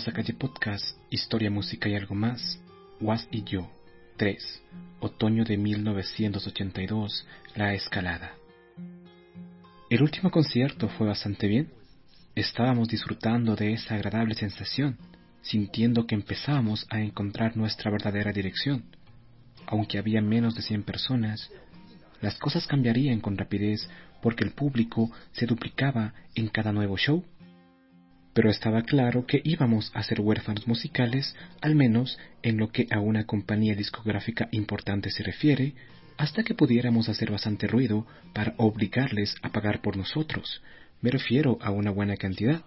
Pasacalle Podcast, Historia, Música y algo más, Was y yo, 3, otoño de 1982, La Escalada. El último concierto fue bastante bien. Estábamos disfrutando de esa agradable sensación, sintiendo que empezábamos a encontrar nuestra verdadera dirección. Aunque había menos de 100 personas, las cosas cambiarían con rapidez porque el público se duplicaba en cada nuevo show pero estaba claro que íbamos a ser huérfanos musicales, al menos en lo que a una compañía discográfica importante se refiere, hasta que pudiéramos hacer bastante ruido para obligarles a pagar por nosotros. Me refiero a una buena cantidad.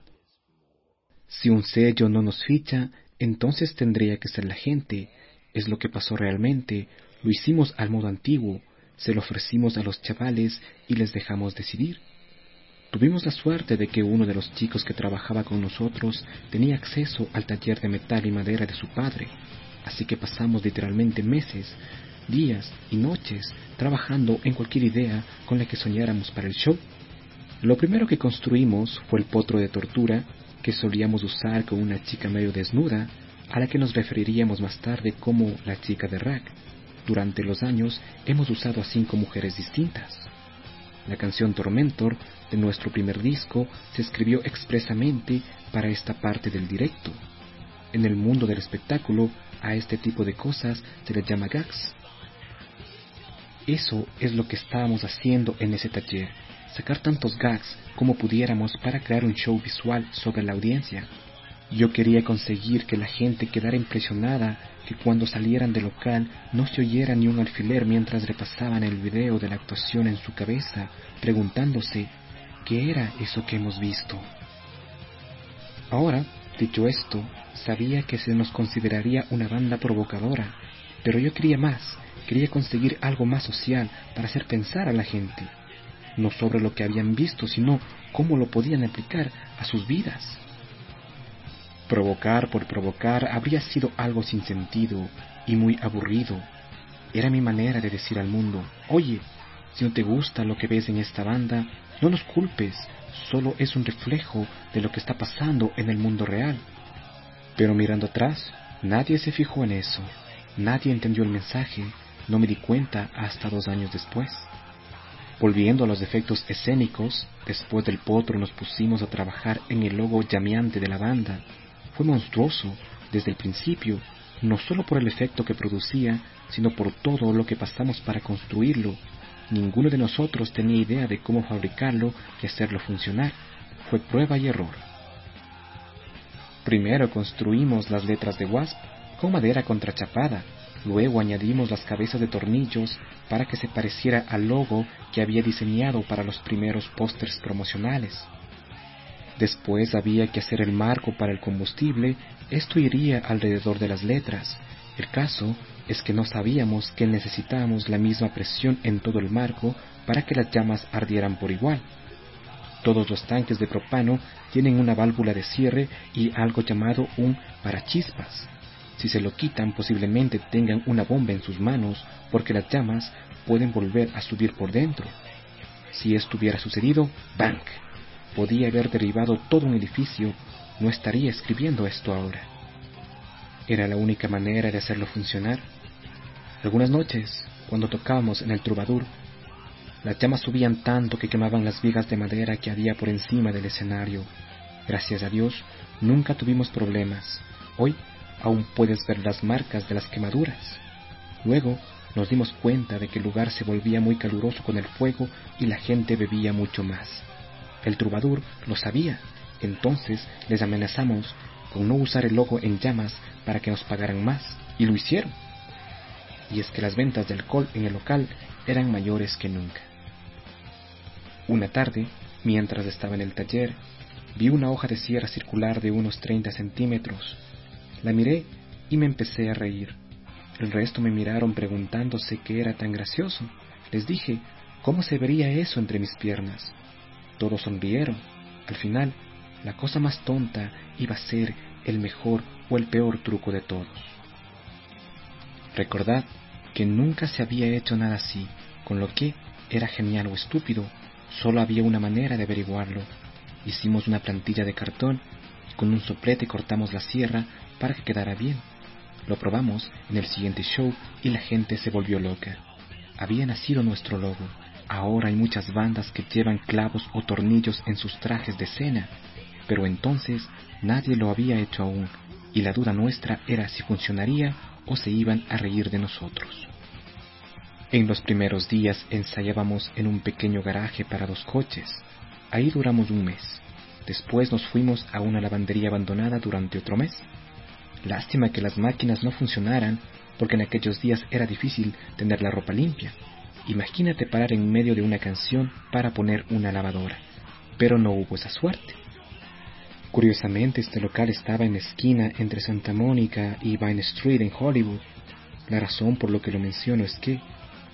Si un sello no nos ficha, entonces tendría que ser la gente. Es lo que pasó realmente. Lo hicimos al modo antiguo. Se lo ofrecimos a los chavales y les dejamos decidir. Tuvimos la suerte de que uno de los chicos que trabajaba con nosotros tenía acceso al taller de metal y madera de su padre, así que pasamos literalmente meses, días y noches trabajando en cualquier idea con la que soñáramos para el show. Lo primero que construimos fue el potro de tortura que solíamos usar con una chica medio desnuda, a la que nos referiríamos más tarde como la chica de rack. Durante los años hemos usado a cinco mujeres distintas. La canción Tormentor de nuestro primer disco se escribió expresamente para esta parte del directo. En el mundo del espectáculo, a este tipo de cosas se les llama gags. Eso es lo que estábamos haciendo en ese taller, sacar tantos gags como pudiéramos para crear un show visual sobre la audiencia. Yo quería conseguir que la gente quedara impresionada que cuando salieran del local no se oyera ni un alfiler mientras repasaban el video de la actuación en su cabeza, preguntándose qué era eso que hemos visto. Ahora, dicho esto, sabía que se nos consideraría una banda provocadora, pero yo quería más, quería conseguir algo más social para hacer pensar a la gente, no sobre lo que habían visto, sino cómo lo podían aplicar a sus vidas. Provocar por provocar habría sido algo sin sentido y muy aburrido. Era mi manera de decir al mundo, oye, si no te gusta lo que ves en esta banda, no nos culpes, solo es un reflejo de lo que está pasando en el mundo real. Pero mirando atrás, nadie se fijó en eso, nadie entendió el mensaje, no me di cuenta hasta dos años después. Volviendo a los efectos escénicos, después del potro nos pusimos a trabajar en el logo llameante de la banda, fue monstruoso desde el principio, no solo por el efecto que producía, sino por todo lo que pasamos para construirlo. Ninguno de nosotros tenía idea de cómo fabricarlo y hacerlo funcionar. Fue prueba y error. Primero construimos las letras de Wasp con madera contrachapada, luego añadimos las cabezas de tornillos para que se pareciera al logo que había diseñado para los primeros pósters promocionales. Después había que hacer el marco para el combustible, esto iría alrededor de las letras. El caso es que no sabíamos que necesitábamos la misma presión en todo el marco para que las llamas ardieran por igual. Todos los tanques de propano tienen una válvula de cierre y algo llamado un parachispas. Si se lo quitan posiblemente tengan una bomba en sus manos porque las llamas pueden volver a subir por dentro. Si esto hubiera sucedido, ¡bank! podía haber derribado todo un edificio, no estaría escribiendo esto ahora. Era la única manera de hacerlo funcionar. Algunas noches, cuando tocábamos en el Troubadour, Las llamas subían tanto que quemaban las vigas de madera que había por encima del escenario. Gracias a Dios, nunca tuvimos problemas. Hoy aún puedes ver las marcas de las quemaduras. Luego nos dimos cuenta de que el lugar se volvía muy caluroso con el fuego y la gente bebía mucho más. El troubadour lo sabía, entonces les amenazamos con no usar el logo en llamas para que nos pagaran más, y lo hicieron. Y es que las ventas de alcohol en el local eran mayores que nunca. Una tarde, mientras estaba en el taller, vi una hoja de sierra circular de unos 30 centímetros. La miré y me empecé a reír. El resto me miraron preguntándose qué era tan gracioso. Les dije, ¿cómo se vería eso entre mis piernas? Todos sonrieron. Al final, la cosa más tonta iba a ser el mejor o el peor truco de todos. Recordad que nunca se había hecho nada así, con lo que era genial o estúpido, Solo había una manera de averiguarlo. Hicimos una plantilla de cartón y con un soplete cortamos la sierra para que quedara bien. Lo probamos en el siguiente show y la gente se volvió loca. Había nacido nuestro logo. Ahora hay muchas bandas que llevan clavos o tornillos en sus trajes de cena, pero entonces nadie lo había hecho aún, y la duda nuestra era si funcionaría o se iban a reír de nosotros. En los primeros días ensayábamos en un pequeño garaje para dos coches. Ahí duramos un mes. Después nos fuimos a una lavandería abandonada durante otro mes. Lástima que las máquinas no funcionaran, porque en aquellos días era difícil tener la ropa limpia. Imagínate parar en medio de una canción para poner una lavadora. Pero no hubo esa suerte. Curiosamente, este local estaba en la esquina entre Santa Mónica y Vine Street en Hollywood. La razón por lo que lo menciono es que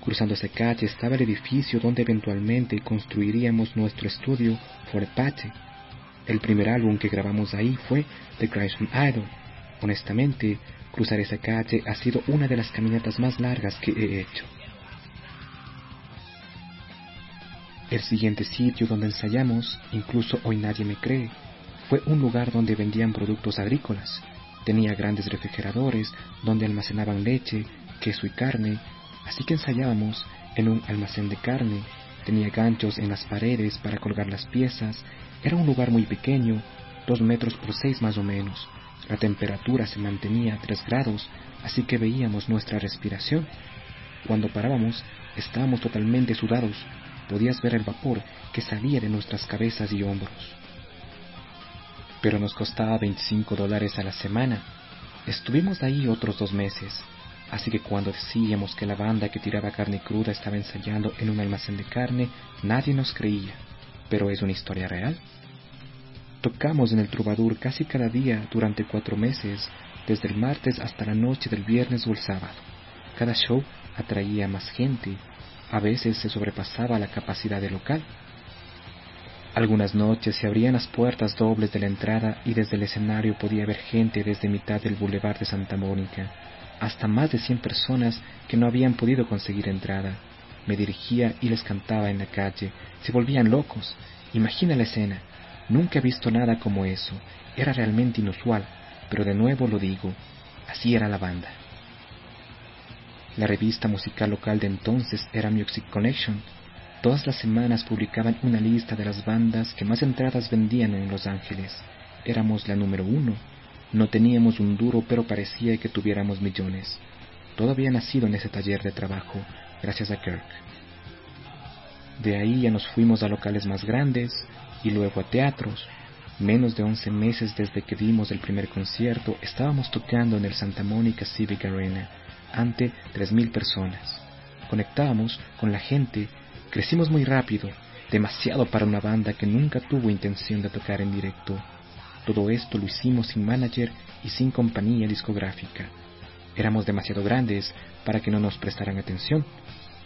Cruzando esa calle estaba el edificio donde eventualmente construiríamos nuestro estudio For Apache. El primer álbum que grabamos ahí fue The Crimson Idol. Honestamente, cruzar esa calle ha sido una de las caminatas más largas que he hecho. El siguiente sitio donde ensayamos, incluso hoy nadie me cree, fue un lugar donde vendían productos agrícolas. Tenía grandes refrigeradores donde almacenaban leche, queso y carne, Así que ensayábamos en un almacén de carne, tenía ganchos en las paredes para colgar las piezas, era un lugar muy pequeño, dos metros por seis más o menos. La temperatura se mantenía a tres grados, así que veíamos nuestra respiración. Cuando parábamos, estábamos totalmente sudados, podías ver el vapor que salía de nuestras cabezas y hombros. Pero nos costaba 25 dólares a la semana. Estuvimos ahí otros dos meses, Así que cuando decíamos que la banda que tiraba carne cruda estaba ensayando en un almacén de carne, nadie nos creía. Pero es una historia real. Tocamos en el Troubadour casi cada día durante cuatro meses, desde el martes hasta la noche del viernes o el sábado. Cada show atraía más gente, a veces se sobrepasaba la capacidad del local. Algunas noches se abrían las puertas dobles de la entrada y desde el escenario podía ver gente desde mitad del boulevard de Santa Mónica hasta más de cien personas que no habían podido conseguir entrada. Me dirigía y les cantaba en la calle. Se volvían locos. Imagina la escena. Nunca he visto nada como eso. Era realmente inusual, pero de nuevo lo digo, así era la banda. La revista musical local de entonces era Music Connection. Todas las semanas publicaban una lista de las bandas que más entradas vendían en Los Ángeles. Éramos la número uno no teníamos un duro, pero parecía que tuviéramos millones. Todo había nacido en ese taller de trabajo, gracias a Kirk. De ahí ya nos fuimos a locales más grandes y luego a teatros. Menos de once meses desde que dimos el primer concierto, estábamos tocando en el Santa Mónica Civic Arena ante tres mil personas. Conectábamos con la gente, crecimos muy rápido, demasiado para una banda que nunca tuvo intención de tocar en directo. Todo esto lo hicimos sin manager y sin compañía discográfica. Éramos demasiado grandes para que no nos prestaran atención.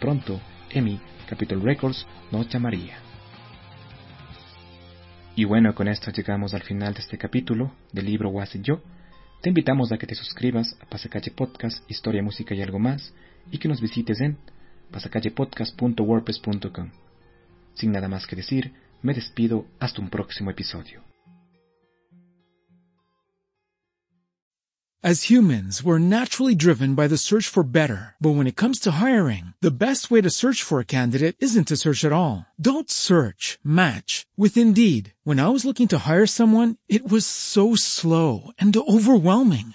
Pronto, EMI, Capitol Records, nos llamaría. Y bueno, con esto llegamos al final de este capítulo del libro Was y Yo. Te invitamos a que te suscribas a Pasacalle Podcast, Historia, Música y algo más, y que nos visites en pasacallepodcast.wordpress.com. Sin nada más que decir, me despido hasta un próximo episodio. As humans, we're naturally driven by the search for better. But when it comes to hiring, the best way to search for a candidate isn't to search at all. Don't search, match with Indeed. When I was looking to hire someone, it was so slow and overwhelming.